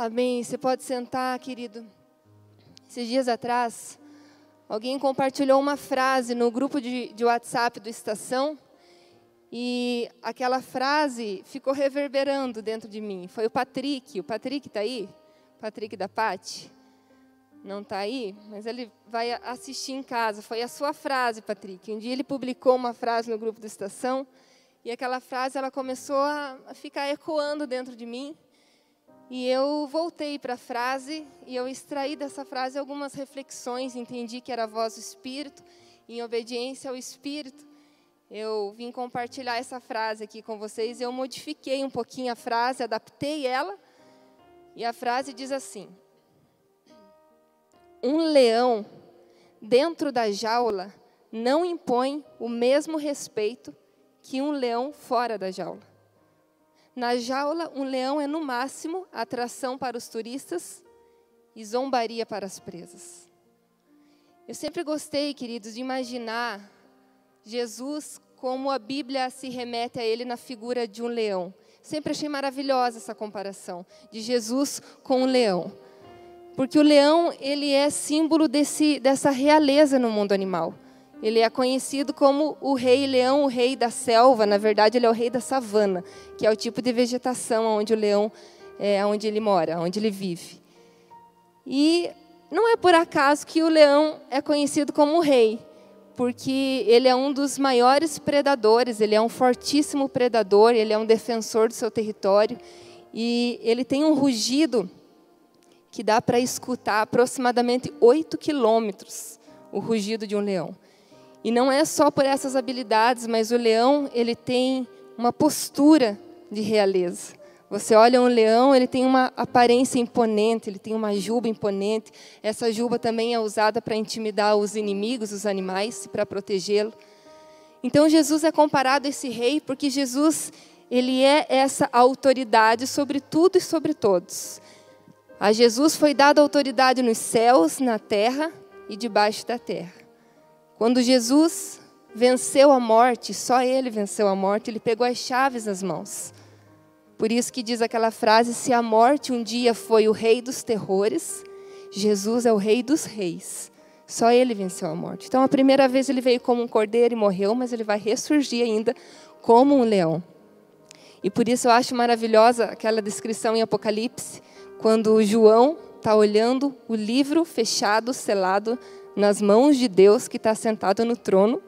Amém. Você pode sentar, querido. Esses dias atrás, alguém compartilhou uma frase no grupo de, de WhatsApp do Estação e aquela frase ficou reverberando dentro de mim. Foi o Patrick. O Patrick está aí? Patrick da Pati? Não está aí? Mas ele vai assistir em casa. Foi a sua frase, Patrick. Um dia ele publicou uma frase no grupo do Estação e aquela frase ela começou a ficar ecoando dentro de mim. E eu voltei para a frase e eu extraí dessa frase algumas reflexões, entendi que era a voz do Espírito, e em obediência ao Espírito, eu vim compartilhar essa frase aqui com vocês. Eu modifiquei um pouquinho a frase, adaptei ela, e a frase diz assim: Um leão dentro da jaula não impõe o mesmo respeito que um leão fora da jaula. Na jaula, um leão é no máximo atração para os turistas e zombaria para as presas. Eu sempre gostei, queridos, de imaginar Jesus como a Bíblia se remete a ele na figura de um leão. Sempre achei maravilhosa essa comparação de Jesus com um leão. Porque o leão, ele é símbolo desse, dessa realeza no mundo animal. Ele é conhecido como o rei leão, o rei da selva. Na verdade, ele é o rei da savana, que é o tipo de vegetação onde o leão é onde ele mora, onde ele vive. E não é por acaso que o leão é conhecido como rei, porque ele é um dos maiores predadores, ele é um fortíssimo predador, ele é um defensor do seu território e ele tem um rugido que dá para escutar aproximadamente 8 quilômetros o rugido de um leão. E não é só por essas habilidades, mas o leão, ele tem uma postura de realeza. Você olha um leão, ele tem uma aparência imponente, ele tem uma juba imponente. Essa juba também é usada para intimidar os inimigos, os animais, para protegê-lo. Então Jesus é comparado a esse rei porque Jesus, ele é essa autoridade sobre tudo e sobre todos. A Jesus foi dada autoridade nos céus, na terra e debaixo da terra. Quando Jesus venceu a morte, só ele venceu a morte, ele pegou as chaves nas mãos. Por isso que diz aquela frase: se a morte um dia foi o rei dos terrores, Jesus é o rei dos reis. Só ele venceu a morte. Então, a primeira vez ele veio como um cordeiro e morreu, mas ele vai ressurgir ainda como um leão. E por isso eu acho maravilhosa aquela descrição em Apocalipse, quando João está olhando o livro fechado, selado nas mãos de Deus que está sentado no trono.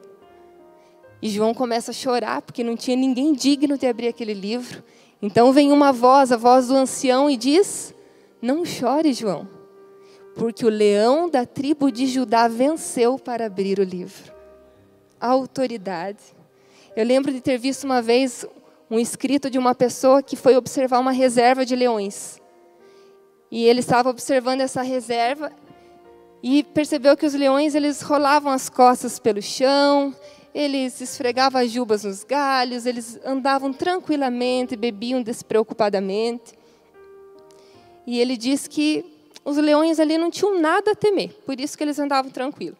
E João começa a chorar porque não tinha ninguém digno de abrir aquele livro. Então vem uma voz, a voz do ancião, e diz: Não chore, João, porque o leão da tribo de Judá venceu para abrir o livro. A autoridade. Eu lembro de ter visto uma vez um escrito de uma pessoa que foi observar uma reserva de leões. E ele estava observando essa reserva e percebeu que os leões eles rolavam as costas pelo chão, eles esfregavam as jubas nos galhos, eles andavam tranquilamente, bebiam despreocupadamente. E ele diz que os leões ali não tinham nada a temer, por isso que eles andavam tranquilos.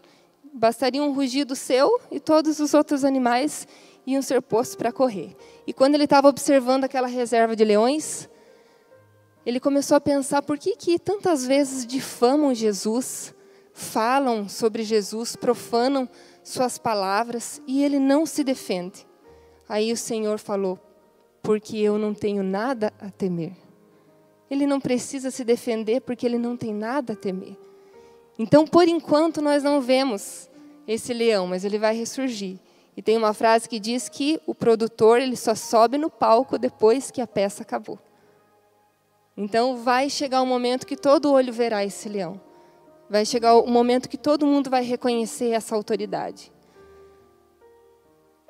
Bastaria um rugido seu e todos os outros animais iam ser postos para correr. E quando ele estava observando aquela reserva de leões, ele começou a pensar por que, que tantas vezes difamam Jesus, falam sobre Jesus, profanam suas palavras e ele não se defende. Aí o Senhor falou: Porque eu não tenho nada a temer. Ele não precisa se defender porque ele não tem nada a temer. Então, por enquanto, nós não vemos esse leão, mas ele vai ressurgir. E tem uma frase que diz que o produtor ele só sobe no palco depois que a peça acabou. Então, vai chegar um momento que todo olho verá esse leão. Vai chegar o momento que todo mundo vai reconhecer essa autoridade.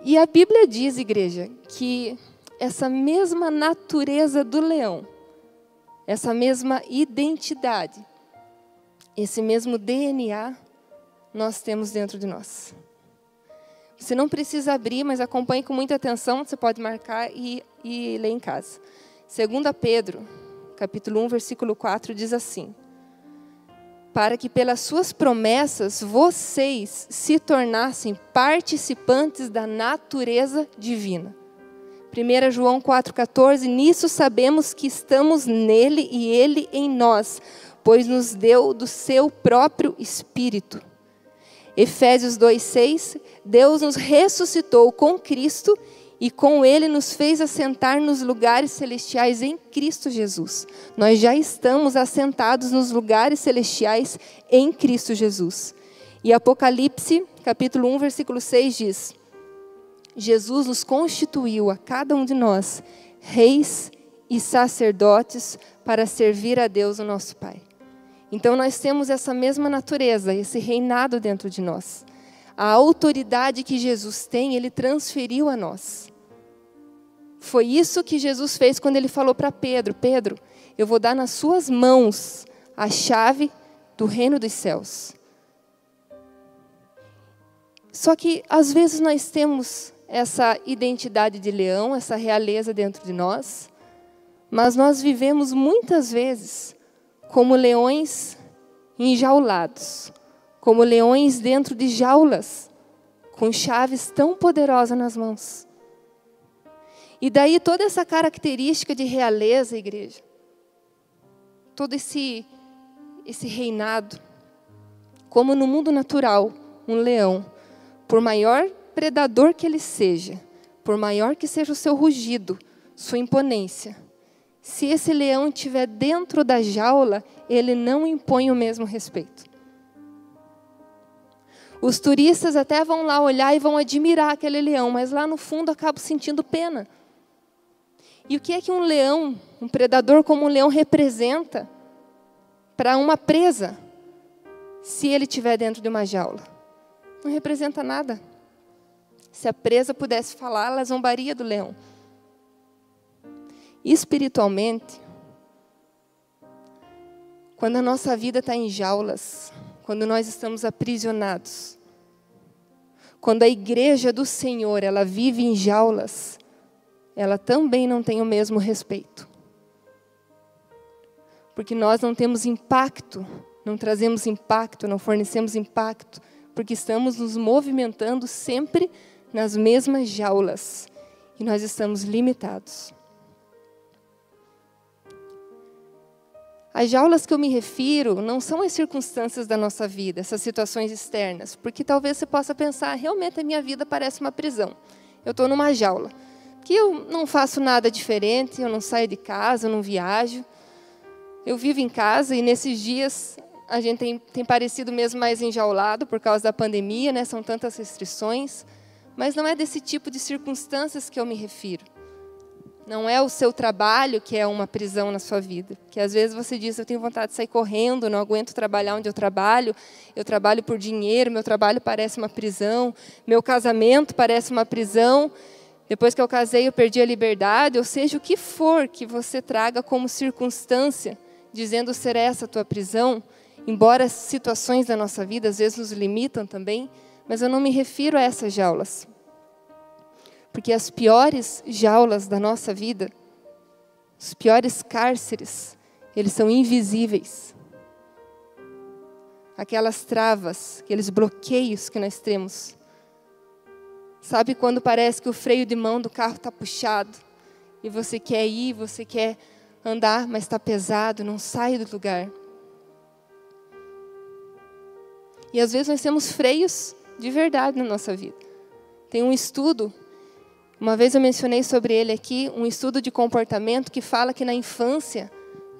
E a Bíblia diz, igreja, que essa mesma natureza do leão, essa mesma identidade, esse mesmo DNA, nós temos dentro de nós. Você não precisa abrir, mas acompanhe com muita atenção, você pode marcar e, e ler em casa. 2 Pedro, capítulo 1, versículo 4, diz assim: para que pelas suas promessas vocês se tornassem participantes da natureza divina. 1 João 4,14: Nisso sabemos que estamos nele e ele em nós, pois nos deu do seu próprio Espírito. Efésios 2,6: Deus nos ressuscitou com Cristo e com ele nos fez assentar nos lugares celestiais em Cristo Jesus. Nós já estamos assentados nos lugares celestiais em Cristo Jesus. E Apocalipse, capítulo 1, versículo 6 diz: Jesus nos constituiu a cada um de nós reis e sacerdotes para servir a Deus, o nosso Pai. Então nós temos essa mesma natureza, esse reinado dentro de nós. A autoridade que Jesus tem, ele transferiu a nós. Foi isso que Jesus fez quando ele falou para Pedro: Pedro, eu vou dar nas suas mãos a chave do reino dos céus. Só que às vezes nós temos essa identidade de leão, essa realeza dentro de nós, mas nós vivemos muitas vezes como leões enjaulados, como leões dentro de jaulas, com chaves tão poderosas nas mãos. E daí toda essa característica de realeza, igreja, todo esse esse reinado, como no mundo natural, um leão, por maior predador que ele seja, por maior que seja o seu rugido, sua imponência, se esse leão estiver dentro da jaula, ele não impõe o mesmo respeito. Os turistas até vão lá olhar e vão admirar aquele leão, mas lá no fundo acabam sentindo pena. E o que é que um leão, um predador como um leão representa para uma presa, se ele estiver dentro de uma jaula? Não representa nada. Se a presa pudesse falar, ela zombaria do leão. Espiritualmente, quando a nossa vida está em jaulas, quando nós estamos aprisionados, quando a igreja do Senhor ela vive em jaulas, ela também não tem o mesmo respeito. Porque nós não temos impacto, não trazemos impacto, não fornecemos impacto, porque estamos nos movimentando sempre nas mesmas jaulas e nós estamos limitados. As jaulas que eu me refiro não são as circunstâncias da nossa vida, essas situações externas, porque talvez você possa pensar, realmente a minha vida parece uma prisão. Eu estou numa jaula, que eu não faço nada diferente, eu não saio de casa, eu não viajo, eu vivo em casa e nesses dias a gente tem, tem parecido mesmo mais enjaulado por causa da pandemia, né? São tantas restrições. Mas não é desse tipo de circunstâncias que eu me refiro. Não é o seu trabalho que é uma prisão na sua vida. Que às vezes você diz, eu tenho vontade de sair correndo, não aguento trabalhar onde eu trabalho, eu trabalho por dinheiro, meu trabalho parece uma prisão, meu casamento parece uma prisão. Depois que eu casei, eu perdi a liberdade, ou seja, o que for que você traga como circunstância, dizendo ser essa a tua prisão, embora as situações da nossa vida às vezes nos limitam também, mas eu não me refiro a essas jaulas. Porque as piores jaulas da nossa vida, os piores cárceres, eles são invisíveis. Aquelas travas, aqueles bloqueios que nós temos. Sabe quando parece que o freio de mão do carro está puxado e você quer ir, você quer andar, mas está pesado, não sai do lugar. E às vezes nós temos freios de verdade na nossa vida. Tem um estudo, uma vez eu mencionei sobre ele aqui, um estudo de comportamento que fala que na infância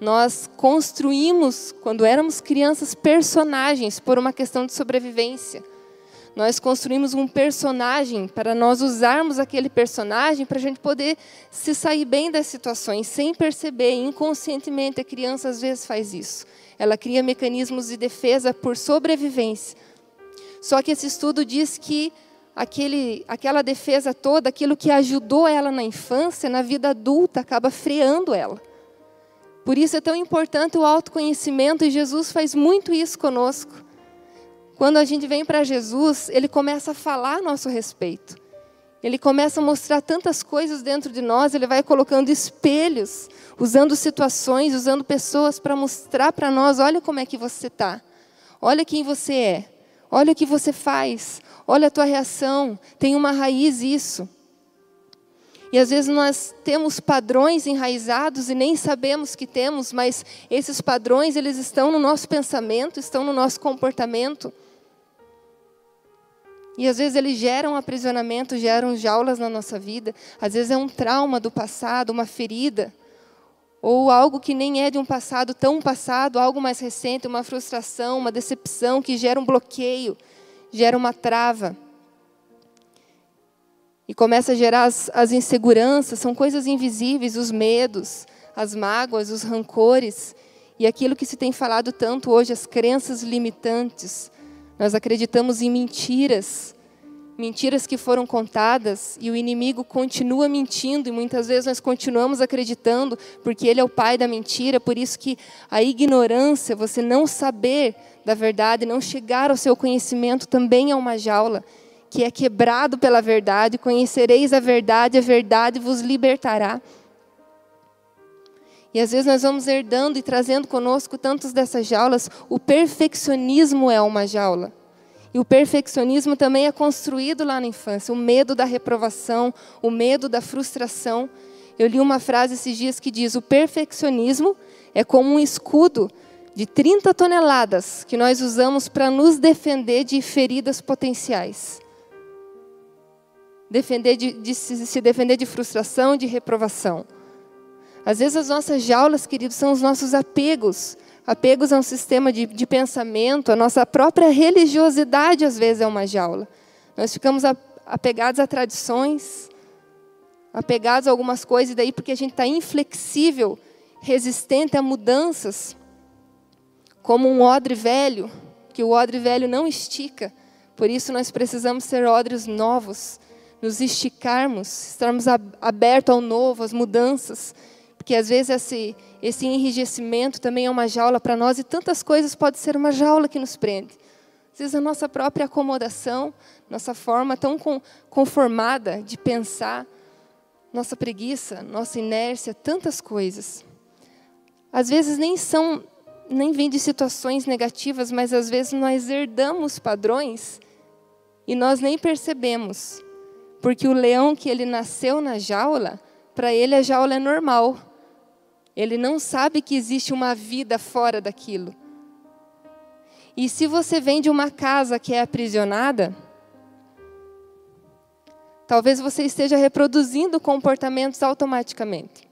nós construímos, quando éramos crianças, personagens por uma questão de sobrevivência. Nós construímos um personagem para nós usarmos aquele personagem para a gente poder se sair bem das situações, sem perceber, inconscientemente. A criança às vezes faz isso. Ela cria mecanismos de defesa por sobrevivência. Só que esse estudo diz que aquele, aquela defesa toda, aquilo que ajudou ela na infância, na vida adulta, acaba freando ela. Por isso é tão importante o autoconhecimento, e Jesus faz muito isso conosco. Quando a gente vem para Jesus, ele começa a falar a nosso respeito. Ele começa a mostrar tantas coisas dentro de nós, ele vai colocando espelhos, usando situações, usando pessoas para mostrar para nós: olha como é que você está, olha quem você é. Olha o que você faz, olha a tua reação, tem uma raiz isso. E às vezes nós temos padrões enraizados e nem sabemos que temos, mas esses padrões eles estão no nosso pensamento, estão no nosso comportamento. E às vezes eles geram aprisionamento, geram jaulas na nossa vida. Às vezes é um trauma do passado, uma ferida. Ou algo que nem é de um passado tão passado, algo mais recente, uma frustração, uma decepção que gera um bloqueio, gera uma trava. E começa a gerar as, as inseguranças, são coisas invisíveis, os medos, as mágoas, os rancores. E aquilo que se tem falado tanto hoje, as crenças limitantes. Nós acreditamos em mentiras, mentiras que foram contadas e o inimigo continua mentindo e muitas vezes nós continuamos acreditando porque ele é o pai da mentira, por isso que a ignorância, você não saber da verdade, não chegar ao seu conhecimento também é uma jaula que é quebrado pela verdade, conhecereis a verdade, a verdade vos libertará. E às vezes nós vamos herdando e trazendo conosco tantos dessas jaulas. O perfeccionismo é uma jaula. E o perfeccionismo também é construído lá na infância. O medo da reprovação, o medo da frustração. Eu li uma frase esses dias que diz: o perfeccionismo é como um escudo de 30 toneladas que nós usamos para nos defender de feridas potenciais defender de, de se, se defender de frustração, de reprovação. Às vezes as nossas jaulas, queridos, são os nossos apegos. Apegos a um sistema de, de pensamento, a nossa própria religiosidade às vezes é uma jaula. Nós ficamos apegados a tradições, apegados a algumas coisas, e daí porque a gente está inflexível, resistente a mudanças, como um odre velho, que o odre velho não estica. Por isso nós precisamos ser odres novos, nos esticarmos, estarmos abertos ao novo, às mudanças, porque às vezes esse, esse enrijecimento também é uma jaula para nós e tantas coisas pode ser uma jaula que nos prende. Às vezes a nossa própria acomodação, nossa forma tão conformada de pensar, nossa preguiça, nossa inércia, tantas coisas. Às vezes nem são, nem vêm de situações negativas, mas às vezes nós herdamos padrões e nós nem percebemos. Porque o leão que ele nasceu na jaula, para ele a jaula é normal. Ele não sabe que existe uma vida fora daquilo. E se você vem de uma casa que é aprisionada, talvez você esteja reproduzindo comportamentos automaticamente.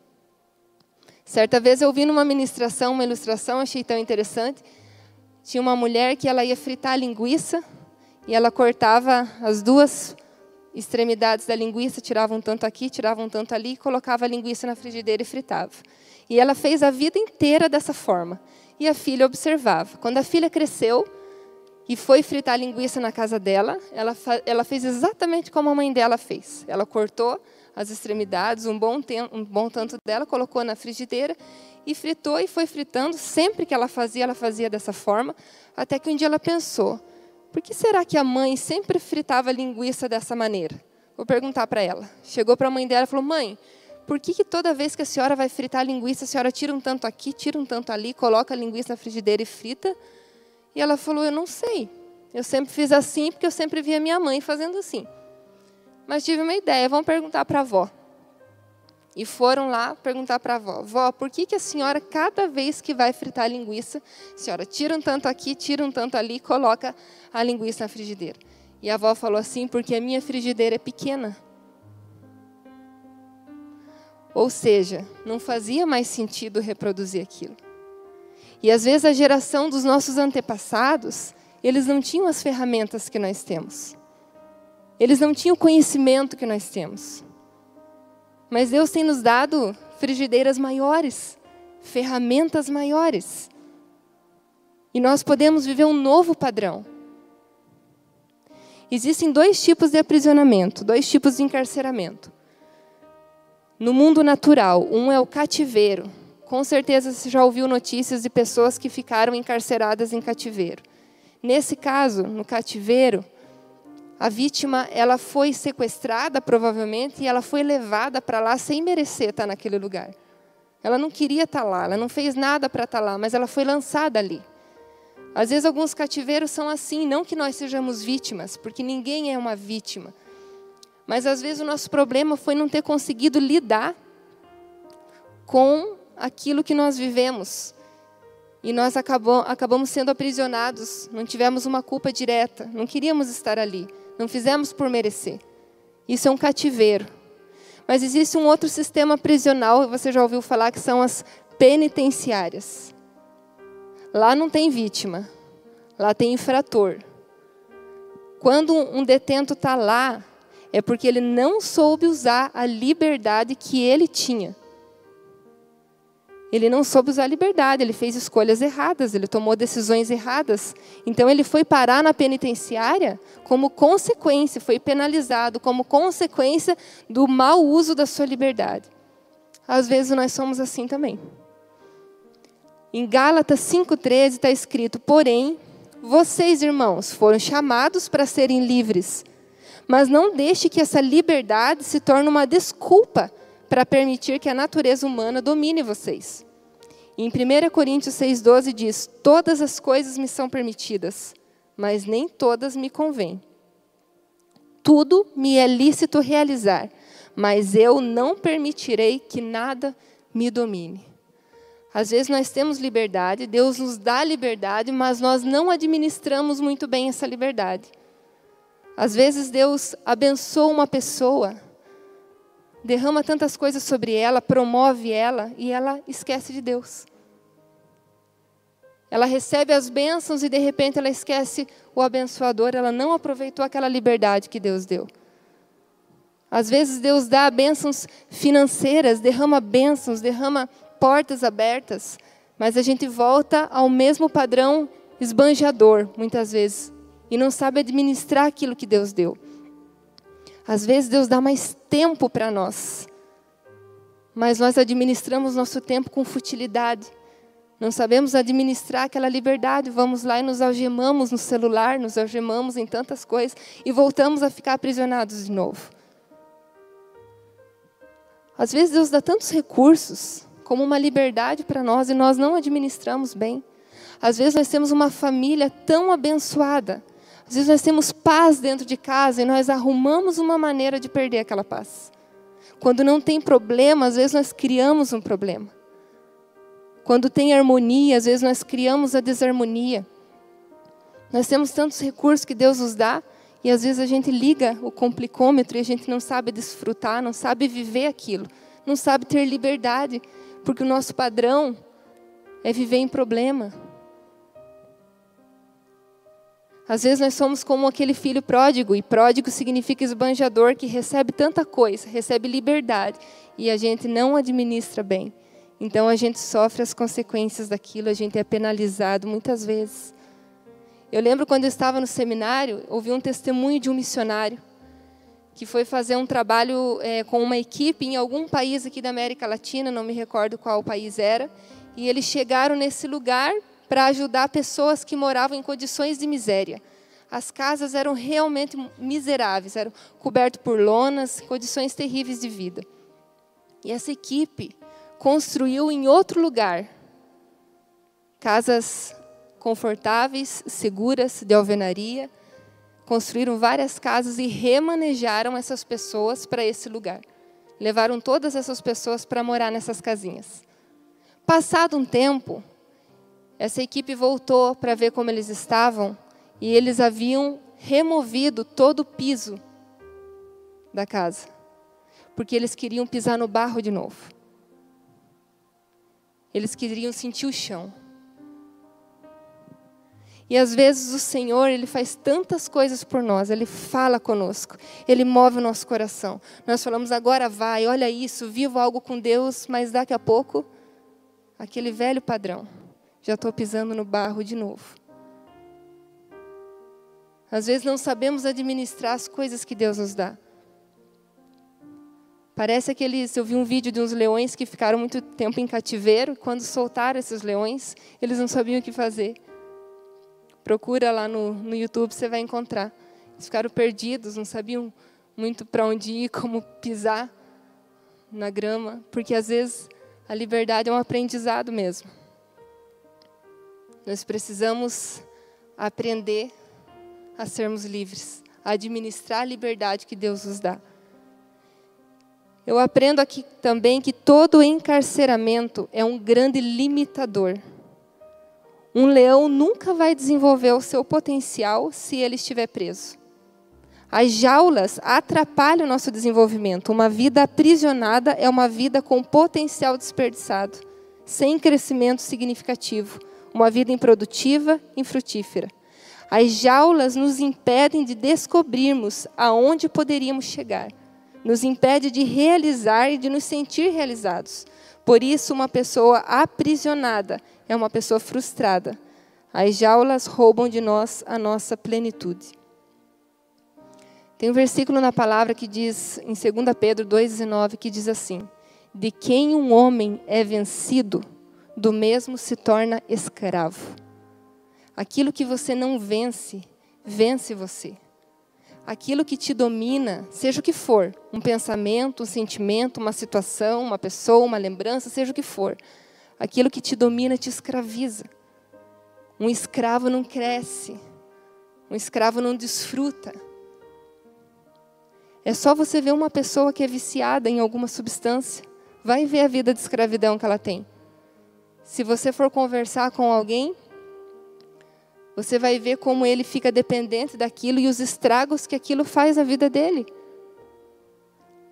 Certa vez eu vi numa ministração, uma ilustração, achei tão interessante. Tinha uma mulher que ela ia fritar a linguiça e ela cortava as duas extremidades da linguiça, tirava um tanto aqui, tirava um tanto ali, colocava a linguiça na frigideira e fritava. E ela fez a vida inteira dessa forma. E a filha observava. Quando a filha cresceu e foi fritar linguiça na casa dela, ela, ela fez exatamente como a mãe dela fez. Ela cortou as extremidades, um bom, um bom tanto dela, colocou na frigideira e fritou e foi fritando. Sempre que ela fazia, ela fazia dessa forma, até que um dia ela pensou: por que será que a mãe sempre fritava linguiça dessa maneira? Vou perguntar para ela. Chegou para a mãe dela e falou: Mãe, por que, que toda vez que a senhora vai fritar a linguiça, a senhora tira um tanto aqui, tira um tanto ali, coloca a linguiça na frigideira e frita? E ela falou: Eu não sei. Eu sempre fiz assim porque eu sempre via minha mãe fazendo assim. Mas tive uma ideia, vamos perguntar para a avó. E foram lá perguntar para a avó: Vó, por que, que a senhora, cada vez que vai fritar a linguiça, a senhora tira um tanto aqui, tira um tanto ali e coloca a linguiça na frigideira? E a avó falou assim: Porque a minha frigideira é pequena. Ou seja, não fazia mais sentido reproduzir aquilo. E às vezes a geração dos nossos antepassados, eles não tinham as ferramentas que nós temos. Eles não tinham o conhecimento que nós temos. Mas Deus tem nos dado frigideiras maiores, ferramentas maiores. E nós podemos viver um novo padrão. Existem dois tipos de aprisionamento, dois tipos de encarceramento. No mundo natural, um é o cativeiro. Com certeza você já ouviu notícias de pessoas que ficaram encarceradas em cativeiro. Nesse caso, no cativeiro, a vítima ela foi sequestrada provavelmente e ela foi levada para lá sem merecer estar naquele lugar. Ela não queria estar lá, ela não fez nada para estar lá, mas ela foi lançada ali. Às vezes alguns cativeiros são assim, não que nós sejamos vítimas, porque ninguém é uma vítima. Mas às vezes o nosso problema foi não ter conseguido lidar com aquilo que nós vivemos. E nós acabamos, sendo aprisionados, não tivemos uma culpa direta, não queríamos estar ali, não fizemos por merecer. Isso é um cativeiro. Mas existe um outro sistema prisional, você já ouviu falar, que são as penitenciárias. Lá não tem vítima, lá tem infrator. Quando um detento está lá, é porque ele não soube usar a liberdade que ele tinha. Ele não soube usar a liberdade, ele fez escolhas erradas, ele tomou decisões erradas. Então ele foi parar na penitenciária como consequência, foi penalizado como consequência do mau uso da sua liberdade. Às vezes nós somos assim também. Em Gálatas 5,13 está escrito: Porém, vocês, irmãos, foram chamados para serem livres, mas não deixe que essa liberdade se torne uma desculpa para permitir que a natureza humana domine vocês. em 1 Coríntios 6,12 diz: Todas as coisas me são permitidas, mas nem todas me convêm. Tudo me é lícito realizar, mas eu não permitirei que nada me domine. Às vezes nós temos liberdade, Deus nos dá liberdade, mas nós não administramos muito bem essa liberdade. Às vezes Deus abençoa uma pessoa, derrama tantas coisas sobre ela, promove ela e ela esquece de Deus. Ela recebe as bênçãos e de repente ela esquece o abençoador, ela não aproveitou aquela liberdade que Deus deu. Às vezes Deus dá bênçãos financeiras, derrama bênçãos, derrama portas abertas, mas a gente volta ao mesmo padrão esbanjador, muitas vezes, e não sabe administrar aquilo que Deus deu. Às vezes Deus dá mais tempo para nós, mas nós administramos nosso tempo com futilidade. Não sabemos administrar aquela liberdade, vamos lá e nos algemamos no celular, nos algemamos em tantas coisas e voltamos a ficar aprisionados de novo. Às vezes Deus dá tantos recursos como uma liberdade para nós e nós não administramos bem. Às vezes nós temos uma família tão abençoada, às vezes nós temos paz dentro de casa e nós arrumamos uma maneira de perder aquela paz. Quando não tem problema, às vezes nós criamos um problema. Quando tem harmonia, às vezes nós criamos a desarmonia. Nós temos tantos recursos que Deus nos dá e às vezes a gente liga o complicômetro e a gente não sabe desfrutar, não sabe viver aquilo, não sabe ter liberdade, porque o nosso padrão é viver em problema. Às vezes nós somos como aquele filho pródigo, e pródigo significa esbanjador que recebe tanta coisa, recebe liberdade, e a gente não administra bem. Então a gente sofre as consequências daquilo, a gente é penalizado muitas vezes. Eu lembro quando eu estava no seminário, ouvi um testemunho de um missionário que foi fazer um trabalho é, com uma equipe em algum país aqui da América Latina, não me recordo qual país era, e eles chegaram nesse lugar para ajudar pessoas que moravam em condições de miséria. As casas eram realmente miseráveis, eram cobertas por lonas, condições terríveis de vida. E essa equipe construiu em outro lugar casas confortáveis, seguras, de alvenaria. Construíram várias casas e remanejaram essas pessoas para esse lugar. Levaram todas essas pessoas para morar nessas casinhas. Passado um tempo, essa equipe voltou para ver como eles estavam e eles haviam removido todo o piso da casa, porque eles queriam pisar no barro de novo. Eles queriam sentir o chão. E às vezes o Senhor, Ele faz tantas coisas por nós, Ele fala conosco, Ele move o nosso coração. Nós falamos, agora vai, olha isso, vivo algo com Deus, mas daqui a pouco, aquele velho padrão já estou pisando no barro de novo. Às vezes não sabemos administrar as coisas que Deus nos dá. Parece aqueles. Eu vi um vídeo de uns leões que ficaram muito tempo em cativeiro. Quando soltaram esses leões, eles não sabiam o que fazer. Procura lá no, no YouTube, você vai encontrar. Eles ficaram perdidos, não sabiam muito para onde ir, como pisar na grama, porque às vezes a liberdade é um aprendizado mesmo. Nós precisamos aprender a sermos livres, a administrar a liberdade que Deus nos dá. Eu aprendo aqui também que todo encarceramento é um grande limitador. Um leão nunca vai desenvolver o seu potencial se ele estiver preso. As jaulas atrapalham o nosso desenvolvimento. Uma vida aprisionada é uma vida com potencial desperdiçado, sem crescimento significativo. Uma vida improdutiva, infrutífera. As jaulas nos impedem de descobrirmos aonde poderíamos chegar nos impede de realizar e de nos sentir realizados. Por isso, uma pessoa aprisionada é uma pessoa frustrada. As jaulas roubam de nós a nossa plenitude. Tem um versículo na palavra que diz, em 2 Pedro 2,19, que diz assim: De quem um homem é vencido, do mesmo se torna escravo. Aquilo que você não vence, vence você aquilo que te domina, seja o que for, um pensamento, um sentimento, uma situação, uma pessoa, uma lembrança, seja o que for, aquilo que te domina te escraviza. Um escravo não cresce, um escravo não desfruta. É só você ver uma pessoa que é viciada em alguma substância, vai ver a vida de escravidão que ela tem. Se você for conversar com alguém, você vai ver como ele fica dependente daquilo e os estragos que aquilo faz na vida dele.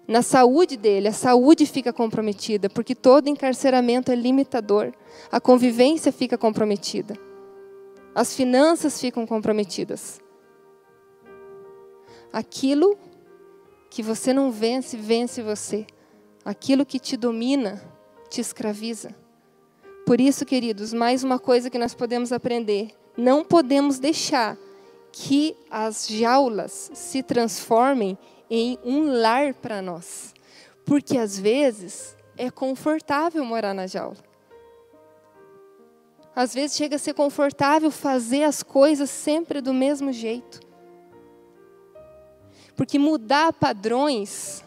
Na saúde dele, a saúde fica comprometida, porque todo encarceramento é limitador. A convivência fica comprometida. As finanças ficam comprometidas. Aquilo que você não vence, vence você. Aquilo que te domina, te escraviza. Por isso, queridos, mais uma coisa que nós podemos aprender não podemos deixar que as jaulas se transformem em um lar para nós. Porque às vezes é confortável morar na jaula. Às vezes chega a ser confortável fazer as coisas sempre do mesmo jeito. Porque mudar padrões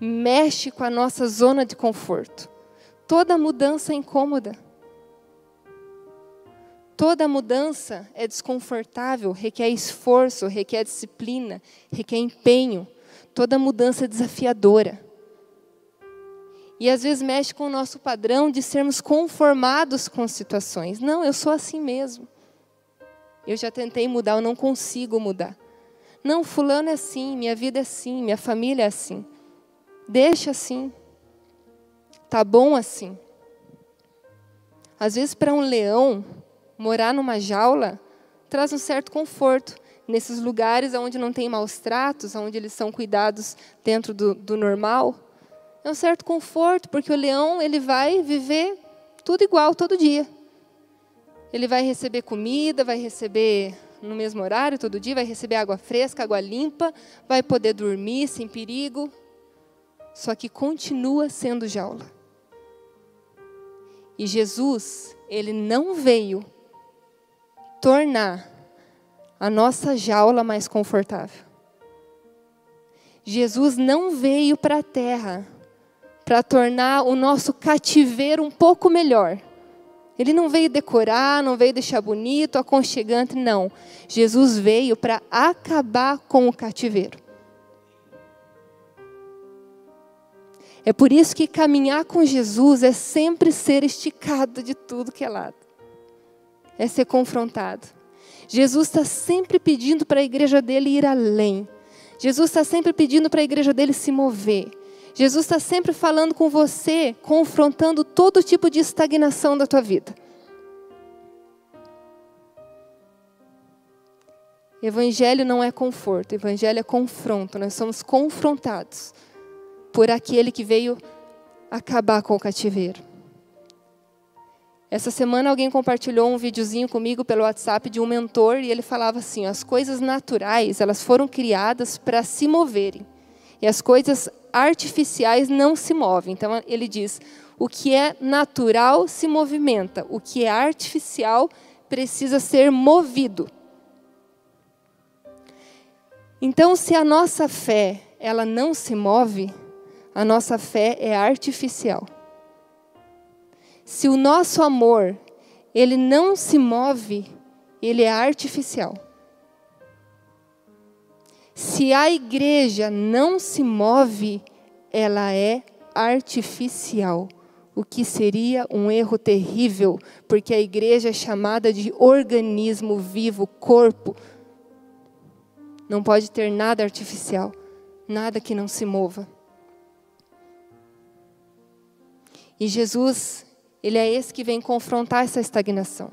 mexe com a nossa zona de conforto. Toda mudança é incômoda. Toda mudança é desconfortável, requer esforço, requer disciplina, requer empenho. Toda mudança é desafiadora. E às vezes mexe com o nosso padrão de sermos conformados com situações. Não, eu sou assim mesmo. Eu já tentei mudar, eu não consigo mudar. Não, fulano é assim, minha vida é assim, minha família é assim. Deixa assim. Tá bom assim. Às vezes para um leão, morar numa jaula traz um certo conforto nesses lugares onde não tem maus tratos, onde eles são cuidados dentro do, do normal. É um certo conforto, porque o leão ele vai viver tudo igual todo dia. Ele vai receber comida, vai receber no mesmo horário todo dia, vai receber água fresca, água limpa, vai poder dormir sem perigo. Só que continua sendo jaula. E Jesus, ele não veio tornar a nossa jaula mais confortável. Jesus não veio para a terra para tornar o nosso cativeiro um pouco melhor. Ele não veio decorar, não veio deixar bonito, aconchegante, não. Jesus veio para acabar com o cativeiro. É por isso que caminhar com Jesus é sempre ser esticado de tudo que é lado é ser confrontado. Jesus está sempre pedindo para a igreja dele ir além. Jesus está sempre pedindo para a igreja dele se mover. Jesus está sempre falando com você, confrontando todo tipo de estagnação da tua vida. Evangelho não é conforto, evangelho é confronto. Nós somos confrontados por aquele que veio acabar com o cativeiro. Essa semana alguém compartilhou um videozinho comigo pelo WhatsApp de um mentor e ele falava assim: as coisas naturais elas foram criadas para se moverem e as coisas artificiais não se movem. Então ele diz: o que é natural se movimenta, o que é artificial precisa ser movido. Então, se a nossa fé ela não se move, a nossa fé é artificial se o nosso amor ele não se move, ele é artificial. Se a igreja não se move, ela é artificial, o que seria um erro terrível, porque a igreja é chamada de organismo vivo, corpo. Não pode ter nada artificial, nada que não se mova. E Jesus, ele é esse que vem confrontar essa estagnação.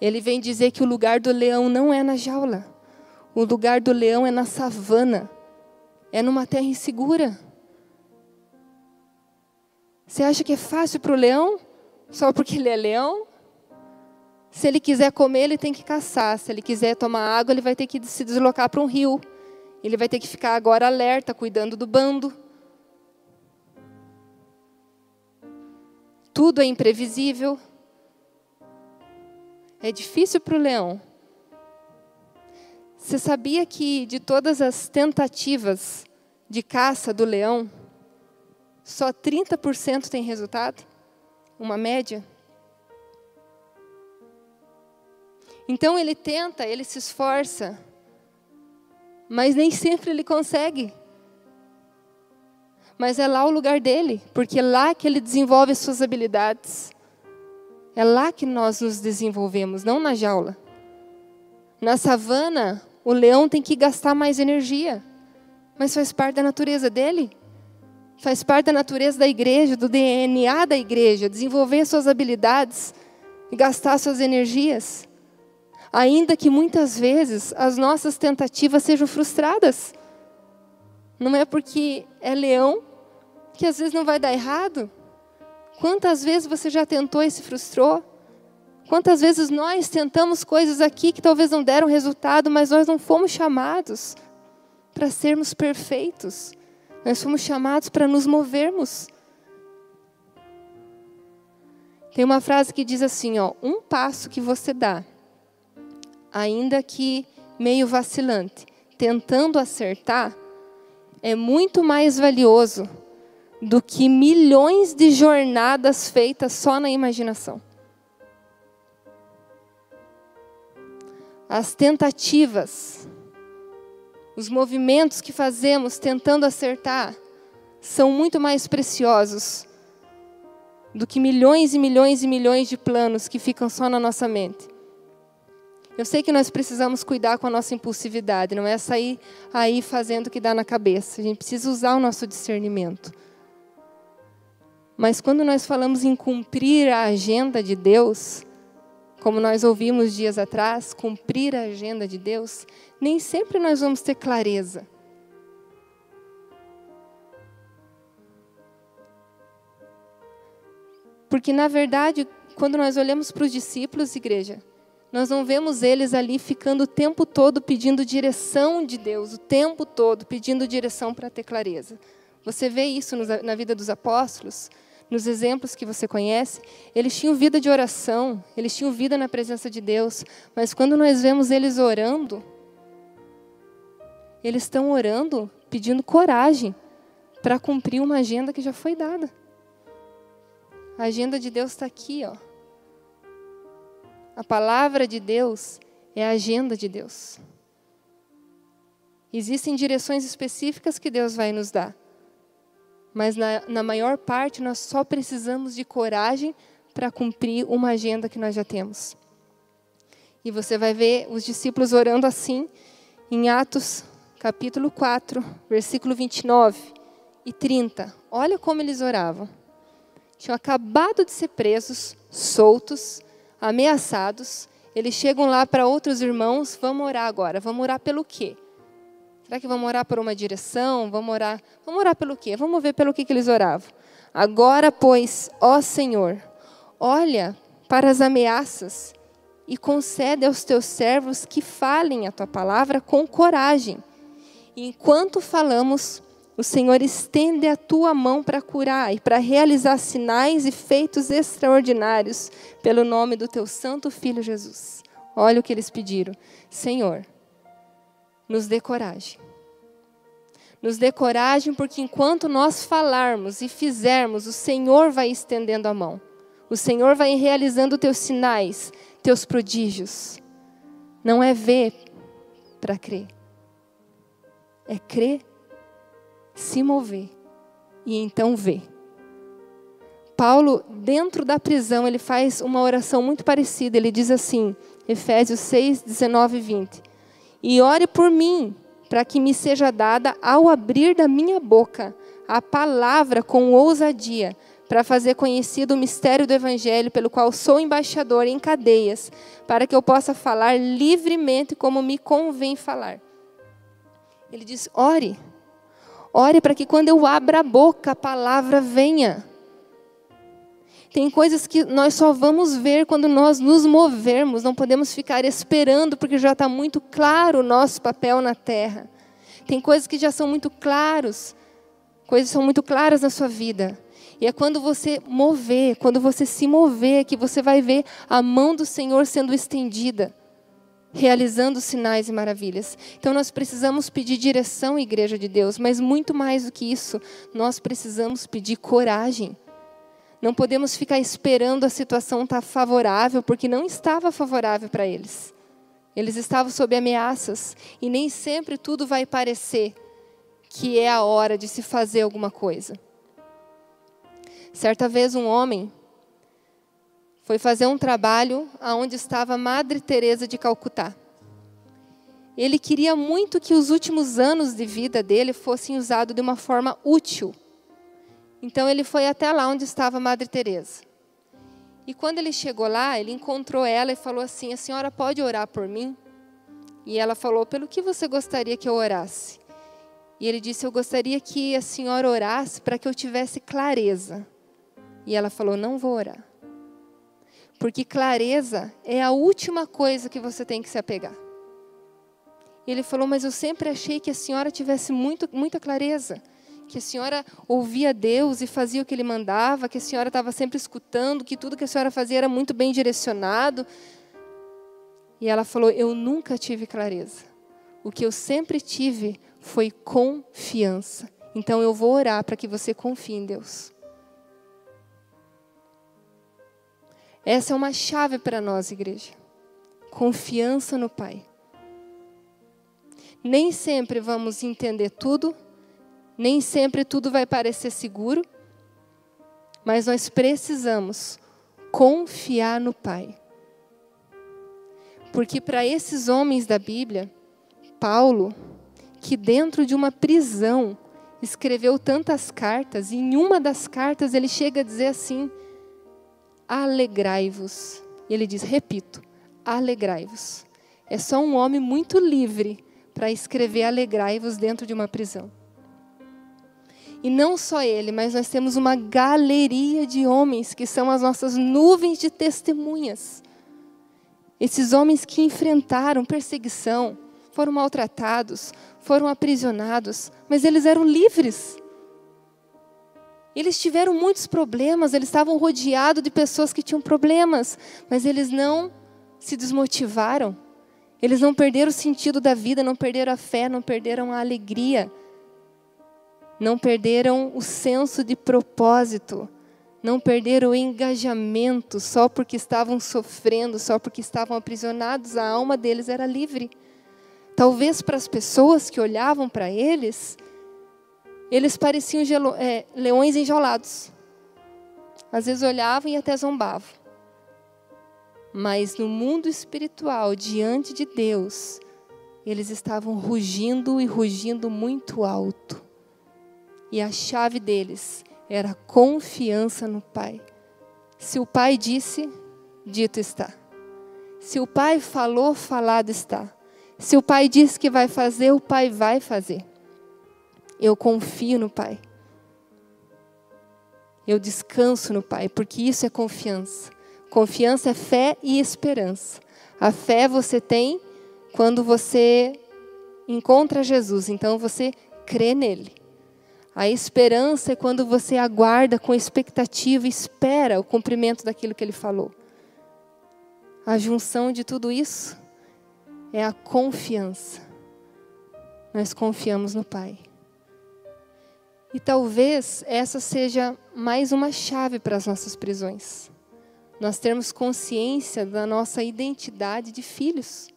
Ele vem dizer que o lugar do leão não é na jaula. O lugar do leão é na savana. É numa terra insegura. Você acha que é fácil para o leão? Só porque ele é leão? Se ele quiser comer, ele tem que caçar. Se ele quiser tomar água, ele vai ter que se deslocar para um rio. Ele vai ter que ficar agora alerta, cuidando do bando. Tudo é imprevisível. É difícil para o leão. Você sabia que de todas as tentativas de caça do leão, só 30% tem resultado? Uma média? Então ele tenta, ele se esforça, mas nem sempre ele consegue. Mas é lá o lugar dele, porque é lá que ele desenvolve as suas habilidades. É lá que nós nos desenvolvemos, não na jaula. Na savana, o leão tem que gastar mais energia, mas faz parte da natureza dele. Faz parte da natureza da igreja, do DNA da igreja, desenvolver suas habilidades e gastar suas energias. Ainda que muitas vezes as nossas tentativas sejam frustradas. Não é porque é leão que às vezes não vai dar errado. Quantas vezes você já tentou e se frustrou? Quantas vezes nós tentamos coisas aqui que talvez não deram resultado, mas nós não fomos chamados para sermos perfeitos. Nós fomos chamados para nos movermos. Tem uma frase que diz assim, ó, um passo que você dá, ainda que meio vacilante, tentando acertar, é muito mais valioso do que milhões de jornadas feitas só na imaginação. As tentativas, os movimentos que fazemos tentando acertar, são muito mais preciosos do que milhões e milhões e milhões de planos que ficam só na nossa mente. Eu sei que nós precisamos cuidar com a nossa impulsividade, não é sair aí fazendo o que dá na cabeça. A gente precisa usar o nosso discernimento. Mas quando nós falamos em cumprir a agenda de Deus, como nós ouvimos dias atrás, cumprir a agenda de Deus, nem sempre nós vamos ter clareza. Porque, na verdade, quando nós olhamos para os discípulos, igreja, nós não vemos eles ali ficando o tempo todo pedindo direção de Deus, o tempo todo pedindo direção para ter clareza. Você vê isso na vida dos apóstolos? Nos exemplos que você conhece, eles tinham vida de oração, eles tinham vida na presença de Deus, mas quando nós vemos eles orando, eles estão orando pedindo coragem para cumprir uma agenda que já foi dada. A agenda de Deus está aqui, ó. A palavra de Deus é a agenda de Deus. Existem direções específicas que Deus vai nos dar mas na, na maior parte nós só precisamos de coragem para cumprir uma agenda que nós já temos. E você vai ver os discípulos orando assim em Atos capítulo 4, versículo 29 e 30. Olha como eles oravam. Tinham acabado de ser presos, soltos, ameaçados. Eles chegam lá para outros irmãos, vamos orar agora. Vamos orar pelo quê? Será que vamos orar por uma direção? Vamos orar, vamos orar pelo quê? Vamos ver pelo que, que eles oravam. Agora, pois, ó Senhor, olha para as ameaças e concede aos teus servos que falem a tua palavra com coragem. Enquanto falamos, o Senhor estende a tua mão para curar e para realizar sinais e feitos extraordinários pelo nome do teu santo filho Jesus. Olha o que eles pediram. Senhor, nos dê coragem. Nos dê coragem, porque enquanto nós falarmos e fizermos, o Senhor vai estendendo a mão. O Senhor vai realizando teus sinais, teus prodígios. Não é ver para crer, é crer, se mover e então vê. Paulo, dentro da prisão, ele faz uma oração muito parecida. Ele diz assim, Efésios 6, 19 e 20: E ore por mim, para que me seja dada, ao abrir da minha boca, a palavra com ousadia, para fazer conhecido o mistério do Evangelho, pelo qual sou embaixador em cadeias, para que eu possa falar livremente como me convém falar. Ele diz: ore, ore para que quando eu abra a boca, a palavra venha. Tem coisas que nós só vamos ver quando nós nos movermos, não podemos ficar esperando, porque já está muito claro o nosso papel na terra. Tem coisas que já são muito claros, coisas são muito claras na sua vida. E é quando você mover, quando você se mover, que você vai ver a mão do Senhor sendo estendida, realizando sinais e maravilhas. Então nós precisamos pedir direção, igreja de Deus, mas muito mais do que isso, nós precisamos pedir coragem. Não podemos ficar esperando a situação estar favorável, porque não estava favorável para eles. Eles estavam sob ameaças e nem sempre tudo vai parecer que é a hora de se fazer alguma coisa. Certa vez um homem foi fazer um trabalho aonde estava a Madre Teresa de Calcutá. Ele queria muito que os últimos anos de vida dele fossem usados de uma forma útil então ele foi até lá onde estava a Madre Teresa. E quando ele chegou lá, ele encontrou ela e falou assim: "A senhora pode orar por mim?" E ela falou: "Pelo que você gostaria que eu orasse?" E ele disse: "Eu gostaria que a senhora orasse para que eu tivesse clareza." E ela falou: "Não vou orar." Porque clareza é a última coisa que você tem que se apegar. Ele falou: "Mas eu sempre achei que a senhora tivesse muito, muita clareza." Que a senhora ouvia Deus e fazia o que ele mandava, que a senhora estava sempre escutando, que tudo que a senhora fazia era muito bem direcionado. E ela falou: Eu nunca tive clareza. O que eu sempre tive foi confiança. Então eu vou orar para que você confie em Deus. Essa é uma chave para nós, igreja. Confiança no Pai. Nem sempre vamos entender tudo, nem sempre tudo vai parecer seguro, mas nós precisamos confiar no Pai. Porque para esses homens da Bíblia, Paulo, que dentro de uma prisão escreveu tantas cartas, e em uma das cartas ele chega a dizer assim: alegrai-vos. E ele diz, repito, alegrai-vos. É só um homem muito livre para escrever alegrai-vos dentro de uma prisão. E não só ele, mas nós temos uma galeria de homens que são as nossas nuvens de testemunhas. Esses homens que enfrentaram perseguição, foram maltratados, foram aprisionados, mas eles eram livres. Eles tiveram muitos problemas, eles estavam rodeados de pessoas que tinham problemas, mas eles não se desmotivaram. Eles não perderam o sentido da vida, não perderam a fé, não perderam a alegria não perderam o senso de propósito, não perderam o engajamento só porque estavam sofrendo, só porque estavam aprisionados, a alma deles era livre. Talvez para as pessoas que olhavam para eles, eles pareciam é, leões enjaulados. Às vezes olhavam e até zombavam. Mas no mundo espiritual, diante de Deus, eles estavam rugindo e rugindo muito alto. E a chave deles era confiança no Pai. Se o Pai disse, dito está. Se o Pai falou, falado está. Se o Pai disse que vai fazer, o Pai vai fazer. Eu confio no Pai. Eu descanso no Pai, porque isso é confiança. Confiança é fé e esperança. A fé você tem quando você encontra Jesus, então você crê nele. A esperança é quando você aguarda com expectativa espera o cumprimento daquilo que ele falou. A junção de tudo isso é a confiança. Nós confiamos no Pai. E talvez essa seja mais uma chave para as nossas prisões. Nós termos consciência da nossa identidade de filhos.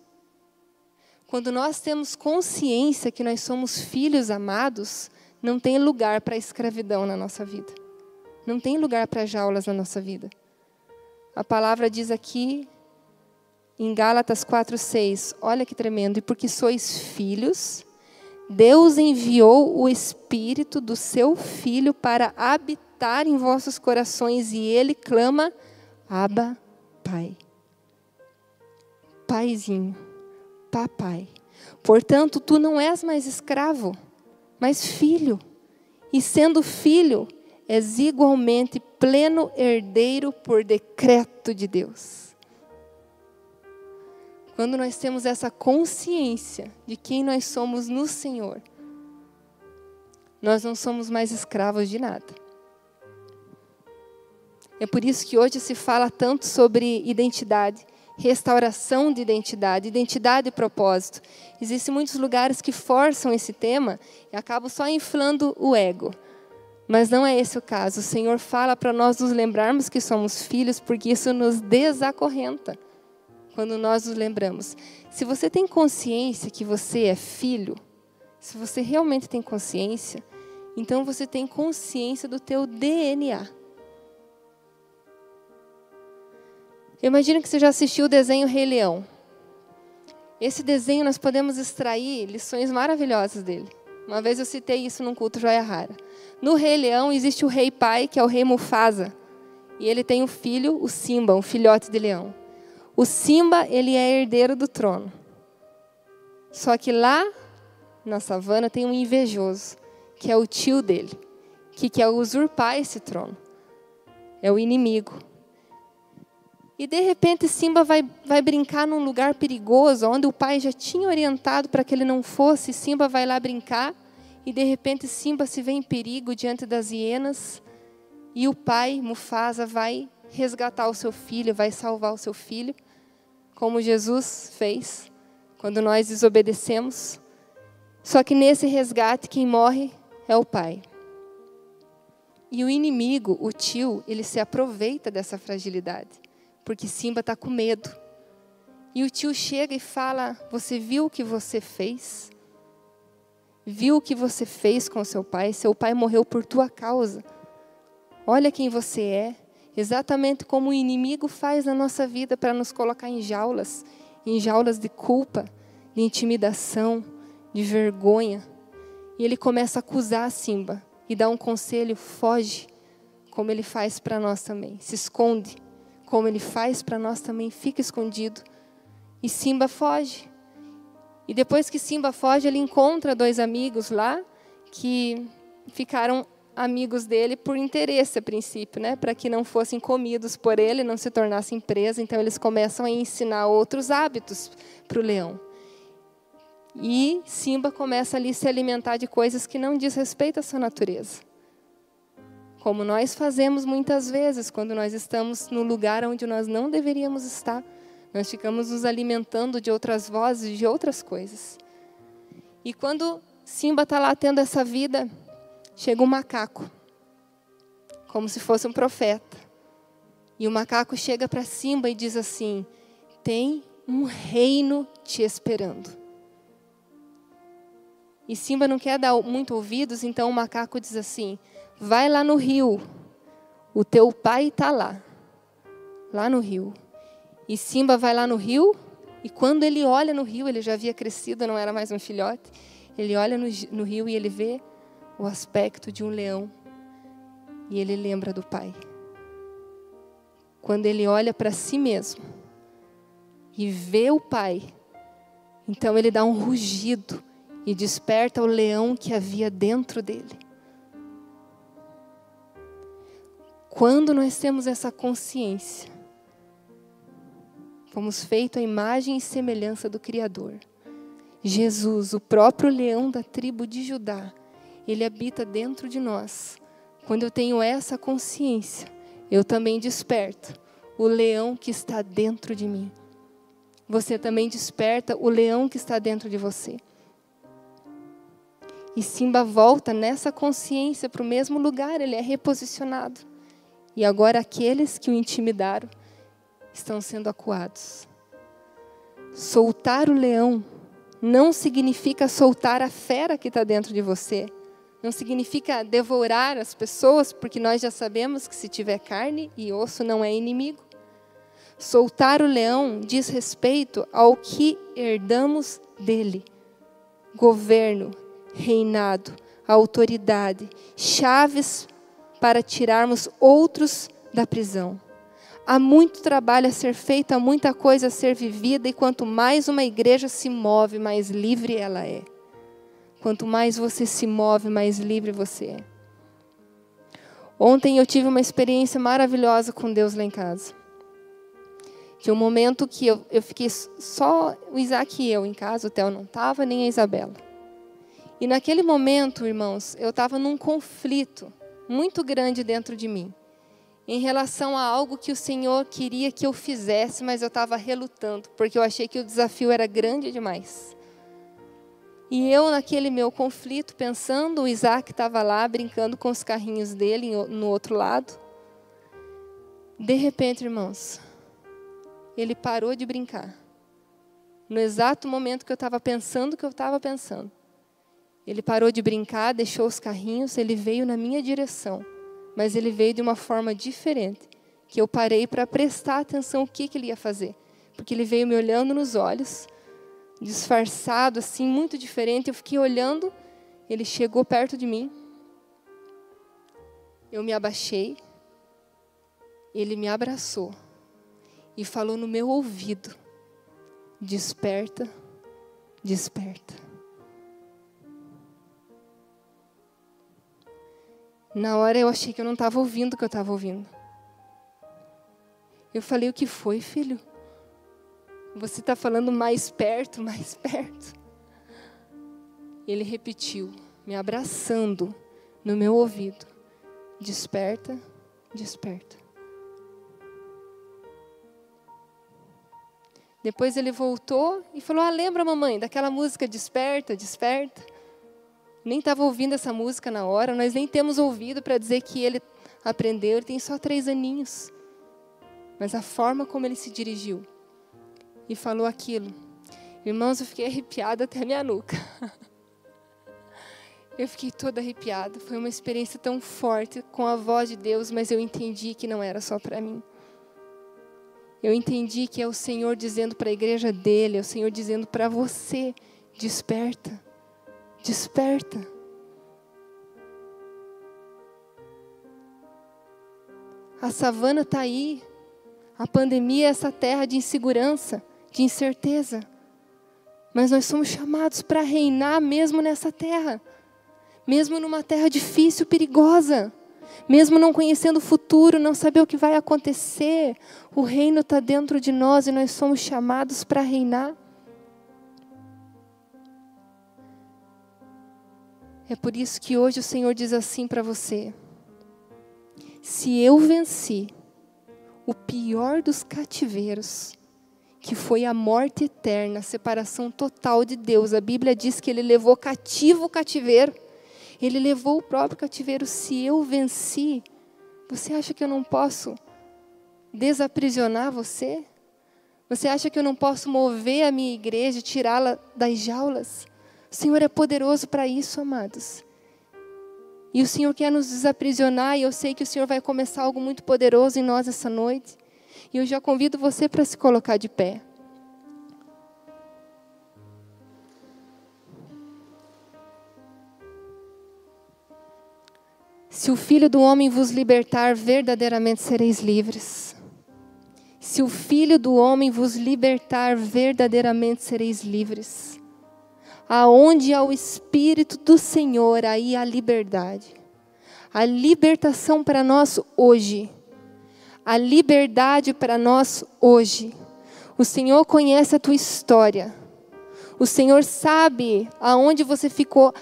Quando nós temos consciência que nós somos filhos amados, não tem lugar para escravidão na nossa vida. Não tem lugar para jaulas na nossa vida. A palavra diz aqui em Gálatas 4:6, olha que tremendo, e porque sois filhos, Deus enviou o espírito do seu filho para habitar em vossos corações e ele clama: Abba, Pai. Paizinho, papai. Portanto, tu não és mais escravo, mas filho. E sendo filho, és igualmente pleno herdeiro por decreto de Deus. Quando nós temos essa consciência de quem nós somos no Senhor, nós não somos mais escravos de nada. É por isso que hoje se fala tanto sobre identidade, restauração de identidade, identidade e propósito. Existem muitos lugares que forçam esse tema e acabam só inflando o ego. Mas não é esse o caso. O Senhor fala para nós nos lembrarmos que somos filhos, porque isso nos desacorrenta quando nós nos lembramos. Se você tem consciência que você é filho, se você realmente tem consciência, então você tem consciência do teu DNA. Eu imagino que você já assistiu o desenho Rei Leão. Esse desenho nós podemos extrair lições maravilhosas dele. Uma vez eu citei isso num culto joia rara. No Rei Leão existe o rei pai, que é o rei Mufasa, e ele tem um filho, o Simba, um filhote de leão. O Simba, ele é herdeiro do trono. Só que lá na savana tem um invejoso, que é o tio dele, que quer usurpar esse trono. É o inimigo. E de repente Simba vai, vai brincar num lugar perigoso, onde o pai já tinha orientado para que ele não fosse. Simba vai lá brincar e de repente Simba se vê em perigo diante das hienas. E o pai, Mufasa, vai resgatar o seu filho, vai salvar o seu filho, como Jesus fez quando nós desobedecemos. Só que nesse resgate, quem morre é o pai. E o inimigo, o tio, ele se aproveita dessa fragilidade porque Simba está com medo. E o tio chega e fala: Você viu o que você fez? Viu o que você fez com seu pai? Seu pai morreu por tua causa. Olha quem você é. Exatamente como o inimigo faz na nossa vida para nos colocar em jaulas em jaulas de culpa, de intimidação, de vergonha. E ele começa a acusar Simba e dá um conselho: foge, como ele faz para nós também. Se esconde como ele faz para nós também, fica escondido. E Simba foge. E depois que Simba foge, ele encontra dois amigos lá que ficaram amigos dele por interesse a princípio, né, para que não fossem comidos por ele, não se tornassem presa. Então eles começam a ensinar outros hábitos para o leão. E Simba começa ali a se alimentar de coisas que não diz respeito à sua natureza como nós fazemos muitas vezes quando nós estamos no lugar onde nós não deveríamos estar. Nós ficamos nos alimentando de outras vozes, de outras coisas. E quando Simba está lá tendo essa vida, chega um macaco, como se fosse um profeta. E o macaco chega para Simba e diz assim: Tem um reino te esperando. E Simba não quer dar muito ouvidos, então o macaco diz assim: Vai lá no rio. O teu pai está lá. Lá no rio. E Simba vai lá no rio. E quando ele olha no rio, ele já havia crescido, não era mais um filhote. Ele olha no, no rio e ele vê o aspecto de um leão. E ele lembra do pai. Quando ele olha para si mesmo e vê o pai, então ele dá um rugido e desperta o leão que havia dentro dele. Quando nós temos essa consciência, fomos feitos à imagem e semelhança do Criador. Jesus, o próprio leão da tribo de Judá, ele habita dentro de nós. Quando eu tenho essa consciência, eu também desperto o leão que está dentro de mim. Você também desperta o leão que está dentro de você. E Simba volta nessa consciência para o mesmo lugar, ele é reposicionado. E agora aqueles que o intimidaram estão sendo acuados. Soltar o leão não significa soltar a fera que está dentro de você. Não significa devorar as pessoas, porque nós já sabemos que se tiver carne e osso não é inimigo. Soltar o leão diz respeito ao que herdamos dele: governo, reinado, autoridade, chaves para tirarmos outros da prisão. Há muito trabalho a ser feito, há muita coisa a ser vivida, e quanto mais uma igreja se move, mais livre ela é. Quanto mais você se move, mais livre você é. Ontem eu tive uma experiência maravilhosa com Deus lá em casa. De um momento que eu, eu fiquei só o Isaac e eu em casa, o Theo não estava, nem a Isabela. E naquele momento, irmãos, eu estava num conflito muito grande dentro de mim, em relação a algo que o Senhor queria que eu fizesse, mas eu estava relutando, porque eu achei que o desafio era grande demais. E eu, naquele meu conflito, pensando, o Isaac estava lá brincando com os carrinhos dele no outro lado. De repente, irmãos, ele parou de brincar. No exato momento que eu estava pensando o que eu estava pensando. Ele parou de brincar, deixou os carrinhos, ele veio na minha direção. Mas ele veio de uma forma diferente, que eu parei para prestar atenção o que, que ele ia fazer. Porque ele veio me olhando nos olhos, disfarçado, assim, muito diferente. Eu fiquei olhando, ele chegou perto de mim. Eu me abaixei, ele me abraçou e falou no meu ouvido: Desperta, desperta. Na hora eu achei que eu não estava ouvindo o que eu estava ouvindo. Eu falei: O que foi, filho? Você está falando mais perto, mais perto. Ele repetiu, me abraçando no meu ouvido: Desperta, desperta. Depois ele voltou e falou: Ah, lembra, mamãe, daquela música Desperta, Desperta? Nem estava ouvindo essa música na hora, nós nem temos ouvido para dizer que ele aprendeu, ele tem só três aninhos. Mas a forma como ele se dirigiu e falou aquilo. Irmãos, eu fiquei arrepiada até a minha nuca. Eu fiquei toda arrepiada. Foi uma experiência tão forte com a voz de Deus, mas eu entendi que não era só para mim. Eu entendi que é o Senhor dizendo para a igreja dele, é o Senhor dizendo para você: desperta, desperta. A savana está aí, a pandemia é essa terra de insegurança de incerteza. Mas nós somos chamados para reinar mesmo nessa terra, mesmo numa terra difícil, perigosa, mesmo não conhecendo o futuro, não saber o que vai acontecer. O reino está dentro de nós e nós somos chamados para reinar. É por isso que hoje o Senhor diz assim para você: se eu venci o pior dos cativeiros, que foi a morte eterna, a separação total de Deus. A Bíblia diz que ele levou cativo o cativeiro. Ele levou o próprio cativeiro. Se eu venci, você acha que eu não posso desaprisionar você? Você acha que eu não posso mover a minha igreja, tirá-la das jaulas? O Senhor é poderoso para isso, amados. E o Senhor quer nos desaprisionar, e eu sei que o Senhor vai começar algo muito poderoso em nós essa noite. E eu já convido você para se colocar de pé. Se o Filho do Homem vos libertar, verdadeiramente sereis livres. Se o Filho do Homem vos libertar, verdadeiramente sereis livres. Aonde há o Espírito do Senhor, aí há liberdade. A libertação para nós hoje a liberdade para nós hoje. O Senhor conhece a tua história. O Senhor sabe aonde você ficou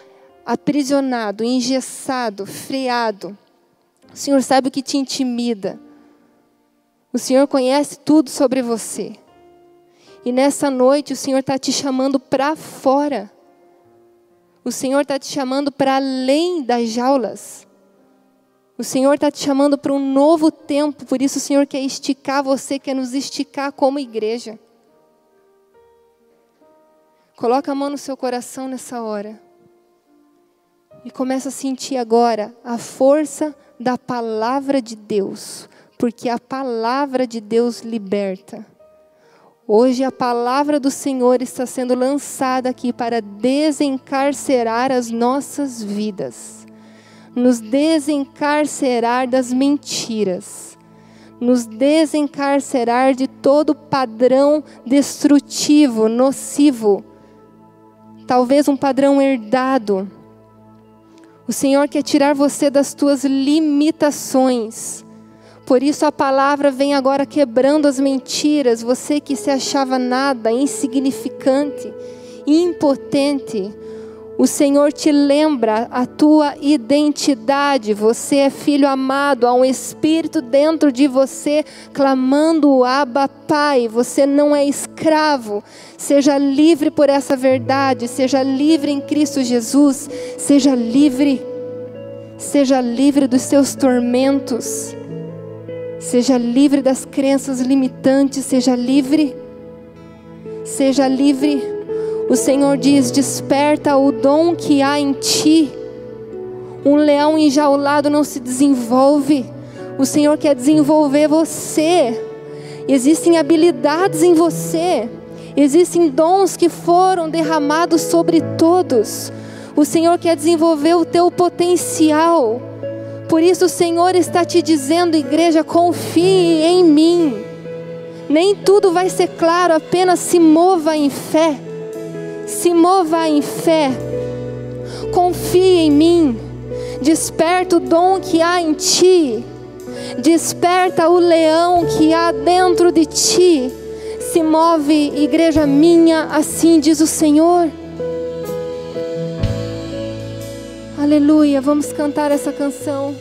aprisionado, engessado, freado. O Senhor sabe o que te intimida. O Senhor conhece tudo sobre você. E nessa noite o Senhor está te chamando para fora. O Senhor está te chamando para além das jaulas. O Senhor está te chamando para um novo tempo, por isso o Senhor quer esticar você, quer nos esticar como igreja. Coloca a mão no seu coração nessa hora. E começa a sentir agora a força da palavra de Deus, porque a palavra de Deus liberta. Hoje a palavra do Senhor está sendo lançada aqui para desencarcerar as nossas vidas, nos desencarcerar das mentiras, nos desencarcerar de todo padrão destrutivo, nocivo, talvez um padrão herdado. O Senhor quer tirar você das tuas limitações por isso a palavra vem agora quebrando as mentiras. Você que se achava nada, insignificante, impotente, o Senhor te lembra a tua identidade. Você é filho amado, há um espírito dentro de você clamando Abba Pai. Você não é escravo. Seja livre por essa verdade, seja livre em Cristo Jesus, seja livre. Seja livre dos seus tormentos. Seja livre das crenças limitantes, seja livre. Seja livre. O Senhor diz: desperta o dom que há em ti. Um leão enjaulado não se desenvolve. O Senhor quer desenvolver você. Existem habilidades em você. Existem dons que foram derramados sobre todos. O Senhor quer desenvolver o teu potencial. Por isso o Senhor está te dizendo, igreja, confie em mim. Nem tudo vai ser claro, apenas se mova em fé. Se mova em fé. Confie em mim. Desperta o dom que há em ti. Desperta o leão que há dentro de ti. Se move, igreja minha, assim diz o Senhor. Aleluia, vamos cantar essa canção.